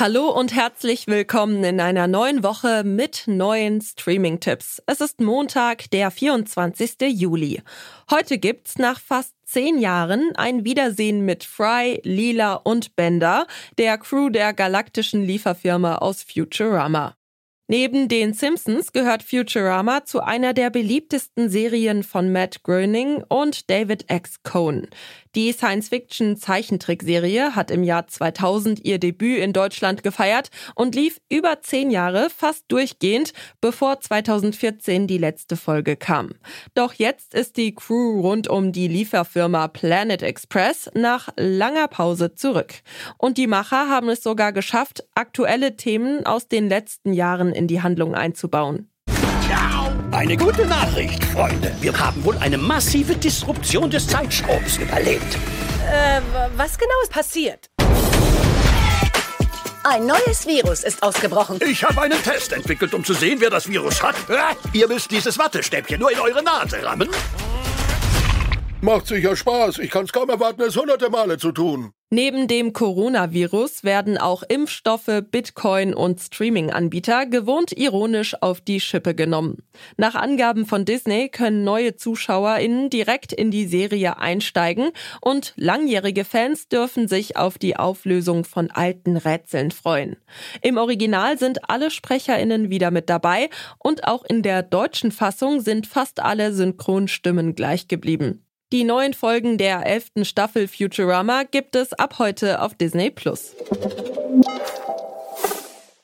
Hallo und herzlich willkommen in einer neuen Woche mit neuen Streaming-Tipps. Es ist Montag, der 24. Juli. Heute gibt's nach fast zehn Jahren ein Wiedersehen mit Fry, Lila und Bender, der Crew der galaktischen Lieferfirma aus Futurama. Neben den Simpsons gehört Futurama zu einer der beliebtesten Serien von Matt Groening und David X. Cohn. Die Science-Fiction-Zeichentrickserie hat im Jahr 2000 ihr Debüt in Deutschland gefeiert und lief über zehn Jahre fast durchgehend, bevor 2014 die letzte Folge kam. Doch jetzt ist die Crew rund um die Lieferfirma Planet Express nach langer Pause zurück. Und die Macher haben es sogar geschafft, aktuelle Themen aus den letzten Jahren in die Handlung einzubauen. Eine gute Nachricht, Freunde. Wir haben wohl eine massive Disruption des Zeitstroms überlebt. Äh, was genau ist passiert? Ein neues Virus ist ausgebrochen. Ich habe einen Test entwickelt, um zu sehen, wer das Virus hat. Ihr müsst dieses Wattestäbchen nur in eure Nase rammen. Macht sicher Spaß. Ich kann es kaum erwarten, es hunderte Male zu tun. Neben dem Coronavirus werden auch Impfstoffe, Bitcoin und Streaming-Anbieter gewohnt ironisch auf die Schippe genommen. Nach Angaben von Disney können neue ZuschauerInnen direkt in die Serie einsteigen und langjährige Fans dürfen sich auf die Auflösung von alten Rätseln freuen. Im Original sind alle SprecherInnen wieder mit dabei und auch in der deutschen Fassung sind fast alle Synchronstimmen gleich geblieben. Die neuen Folgen der elften Staffel Futurama gibt es ab heute auf Disney Plus.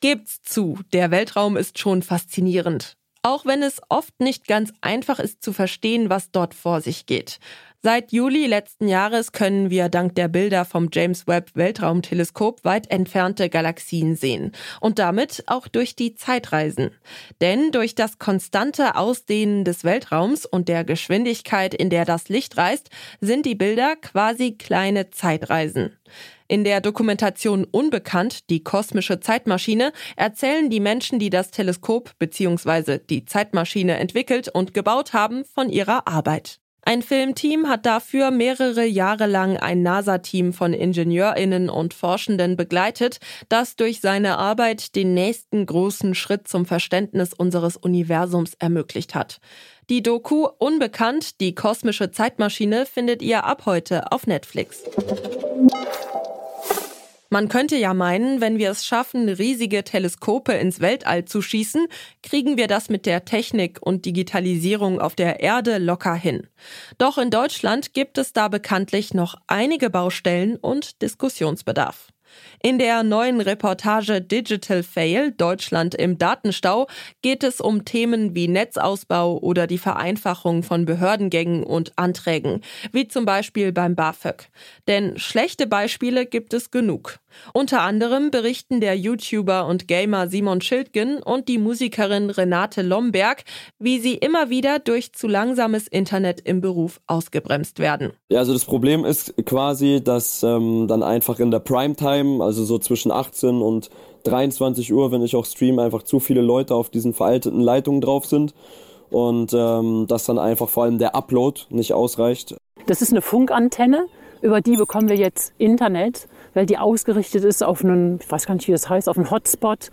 Gebt's zu, der Weltraum ist schon faszinierend. Auch wenn es oft nicht ganz einfach ist zu verstehen, was dort vor sich geht. Seit Juli letzten Jahres können wir dank der Bilder vom James Webb Weltraumteleskop weit entfernte Galaxien sehen und damit auch durch die Zeit reisen. Denn durch das konstante Ausdehnen des Weltraums und der Geschwindigkeit, in der das Licht reist, sind die Bilder quasi kleine Zeitreisen. In der Dokumentation Unbekannt, die kosmische Zeitmaschine, erzählen die Menschen, die das Teleskop bzw. die Zeitmaschine entwickelt und gebaut haben, von ihrer Arbeit. Ein Filmteam hat dafür mehrere Jahre lang ein NASA-Team von Ingenieurinnen und Forschenden begleitet, das durch seine Arbeit den nächsten großen Schritt zum Verständnis unseres Universums ermöglicht hat. Die Doku Unbekannt, die kosmische Zeitmaschine findet ihr ab heute auf Netflix. Man könnte ja meinen, wenn wir es schaffen, riesige Teleskope ins Weltall zu schießen, kriegen wir das mit der Technik und Digitalisierung auf der Erde locker hin. Doch in Deutschland gibt es da bekanntlich noch einige Baustellen und Diskussionsbedarf. In der neuen Reportage Digital Fail Deutschland im Datenstau geht es um Themen wie Netzausbau oder die Vereinfachung von Behördengängen und Anträgen, wie zum Beispiel beim BAföG. Denn schlechte Beispiele gibt es genug. Unter anderem berichten der YouTuber und Gamer Simon Schildgen und die Musikerin Renate Lomberg, wie sie immer wieder durch zu langsames Internet im Beruf ausgebremst werden. Ja, also das Problem ist quasi, dass ähm, dann einfach in der Primetime, also so zwischen 18 und 23 Uhr, wenn ich auch streame, einfach zu viele Leute auf diesen veralteten Leitungen drauf sind und ähm, dass dann einfach vor allem der Upload nicht ausreicht. Das ist eine Funkantenne, über die bekommen wir jetzt Internet weil die ausgerichtet ist auf einen, ich weiß gar nicht, wie das heißt, auf einen Hotspot,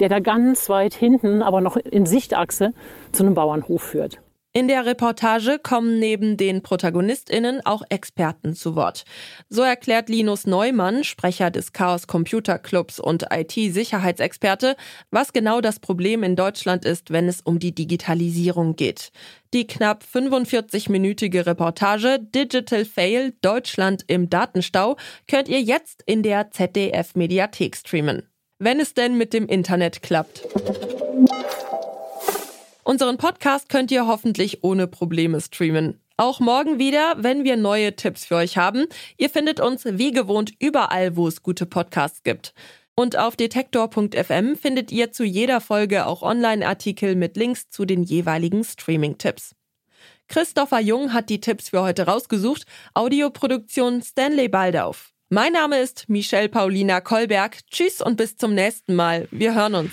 der da ganz weit hinten, aber noch in Sichtachse zu einem Bauernhof führt. In der Reportage kommen neben den ProtagonistInnen auch Experten zu Wort. So erklärt Linus Neumann, Sprecher des Chaos Computer Clubs und IT-Sicherheitsexperte, was genau das Problem in Deutschland ist, wenn es um die Digitalisierung geht. Die knapp 45-minütige Reportage Digital Fail Deutschland im Datenstau könnt ihr jetzt in der ZDF Mediathek streamen. Wenn es denn mit dem Internet klappt. Unseren Podcast könnt ihr hoffentlich ohne Probleme streamen. Auch morgen wieder, wenn wir neue Tipps für euch haben. Ihr findet uns wie gewohnt überall, wo es gute Podcasts gibt. Und auf detektor.fm findet ihr zu jeder Folge auch Online-Artikel mit Links zu den jeweiligen Streaming-Tipps. Christopher Jung hat die Tipps für heute rausgesucht. Audioproduktion Stanley Baldauf. Mein Name ist Michelle Paulina Kolberg. Tschüss und bis zum nächsten Mal. Wir hören uns.